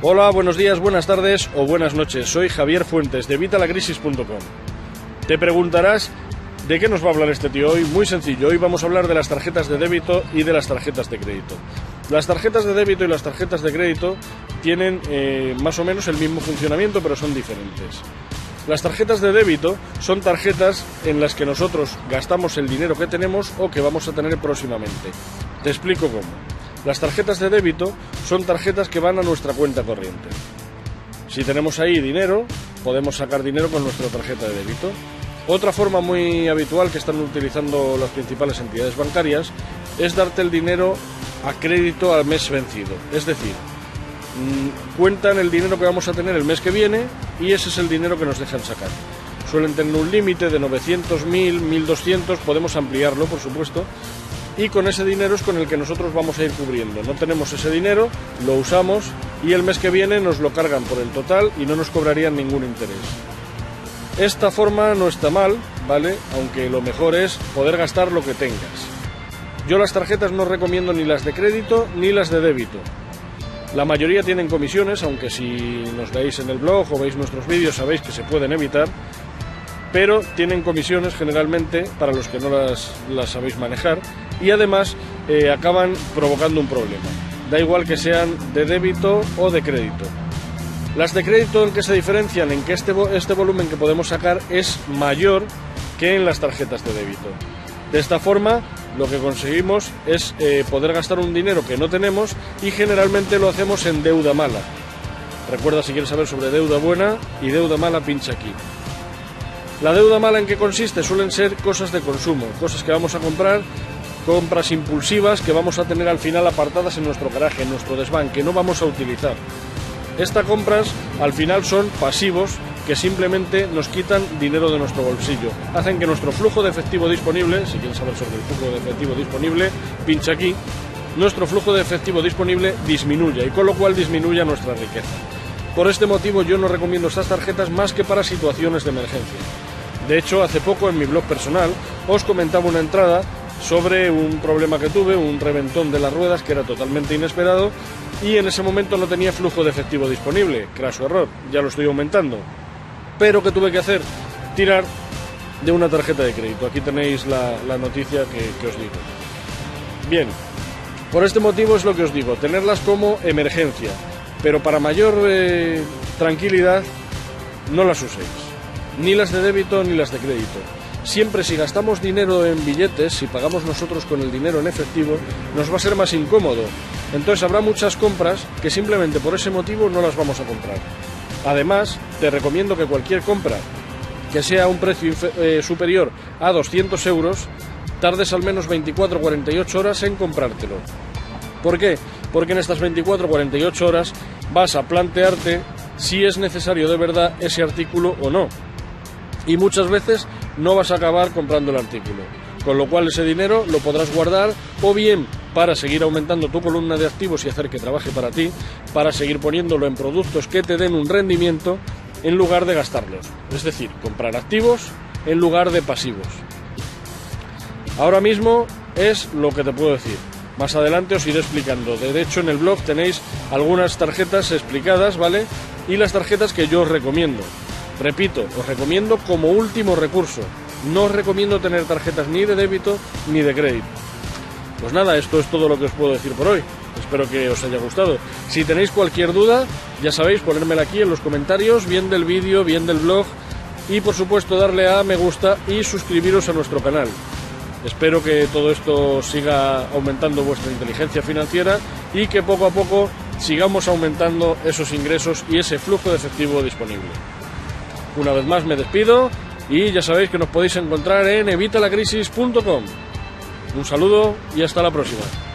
Hola, buenos días, buenas tardes o buenas noches. Soy Javier Fuentes de Vitalacrisis.com. Te preguntarás de qué nos va a hablar este tío hoy. Muy sencillo, hoy vamos a hablar de las tarjetas de débito y de las tarjetas de crédito. Las tarjetas de débito y las tarjetas de crédito tienen eh, más o menos el mismo funcionamiento, pero son diferentes. Las tarjetas de débito son tarjetas en las que nosotros gastamos el dinero que tenemos o que vamos a tener próximamente. Te explico cómo. Las tarjetas de débito son tarjetas que van a nuestra cuenta corriente. Si tenemos ahí dinero, podemos sacar dinero con nuestra tarjeta de débito. Otra forma muy habitual que están utilizando las principales entidades bancarias es darte el dinero a crédito al mes vencido. Es decir, mm, cuentan el dinero que vamos a tener el mes que viene y ese es el dinero que nos dejan sacar. Suelen tener un límite de 900, 1000, 1200, podemos ampliarlo por supuesto, y con ese dinero es con el que nosotros vamos a ir cubriendo. No tenemos ese dinero, lo usamos y el mes que viene nos lo cargan por el total y no nos cobrarían ningún interés. Esta forma no está mal, ¿vale? Aunque lo mejor es poder gastar lo que tengas. Yo las tarjetas no recomiendo ni las de crédito ni las de débito. La mayoría tienen comisiones, aunque si nos veis en el blog o veis nuestros vídeos sabéis que se pueden evitar, pero tienen comisiones generalmente para los que no las, sabéis manejar y además eh, acaban provocando un problema. Da igual que sean de débito o de crédito. Las de crédito en que se diferencian en que este, este volumen que podemos sacar es mayor que en las tarjetas de débito. De esta forma, lo que conseguimos es eh, poder gastar un dinero que no tenemos y generalmente lo hacemos en deuda mala. Recuerda si quieres saber sobre deuda buena y deuda mala, pincha aquí. La deuda mala en qué consiste suelen ser cosas de consumo, cosas que vamos a comprar, compras impulsivas que vamos a tener al final apartadas en nuestro garaje, en nuestro desván, que no vamos a utilizar. Estas compras al final son pasivos que simplemente nos quitan dinero de nuestro bolsillo. Hacen que nuestro flujo de efectivo disponible, si quieres saber sobre el flujo de efectivo disponible, pincha aquí, nuestro flujo de efectivo disponible disminuya y con lo cual disminuya nuestra riqueza. Por este motivo yo no recomiendo estas tarjetas más que para situaciones de emergencia. De hecho, hace poco en mi blog personal os comentaba una entrada sobre un problema que tuve, un reventón de las ruedas que era totalmente inesperado y en ese momento no tenía flujo de efectivo disponible, craso error, ya lo estoy aumentando. Pero que tuve que hacer? Tirar de una tarjeta de crédito. Aquí tenéis la, noticia que, os digo. Bien, por este motivo es lo que os digo, tenerlas como emergencia, pero para mayor eh, tranquilidad no las uséis ni las de débito ni las de crédito. Siempre si gastamos dinero en billetes, si pagamos nosotros con el dinero en efectivo, nos va a ser más incómodo. Entonces habrá muchas compras que simplemente por ese motivo no las vamos a comprar. Además, te recomiendo que cualquier compra que sea un precio eh, superior a 200 euros, tardes al menos 24 48 horas en comprártelo. ¿Por qué? Porque en estas 24 48 horas vas a plantearte si es necesario de verdad ese artículo o no y muchas veces no vas a acabar comprando el artículo. Con lo cual ese dinero lo podrás guardar o bien para seguir aumentando tu columna de activos y hacer que trabaje para ti, para seguir poniéndolo en productos que te den un rendimiento en lugar de gastarlos. Es decir, comprar activos en lugar de pasivos. Ahora mismo es lo que te puedo decir. Más adelante os iré explicando. De hecho, en el blog tenéis algunas tarjetas explicadas, ¿vale? Y las tarjetas que yo os recomiendo. Repito, os recomiendo como último recurso. No os recomiendo tener tarjetas ni de débito ni de crédito. Pues nada, esto es todo lo que os puedo decir por hoy. Espero que os haya gustado. Si tenéis cualquier duda, ya sabéis, ponérmela aquí en los comentarios, bien del vídeo, bien del blog. Y por supuesto darle a me gusta y suscribiros a nuestro canal. Espero que todo esto siga aumentando vuestra inteligencia financiera y que poco a poco sigamos aumentando esos ingresos y ese flujo de efectivo disponible. Una vez más me despido y ya sabéis que nos podéis encontrar en evitalacrisis.com. Un saludo y hasta la próxima.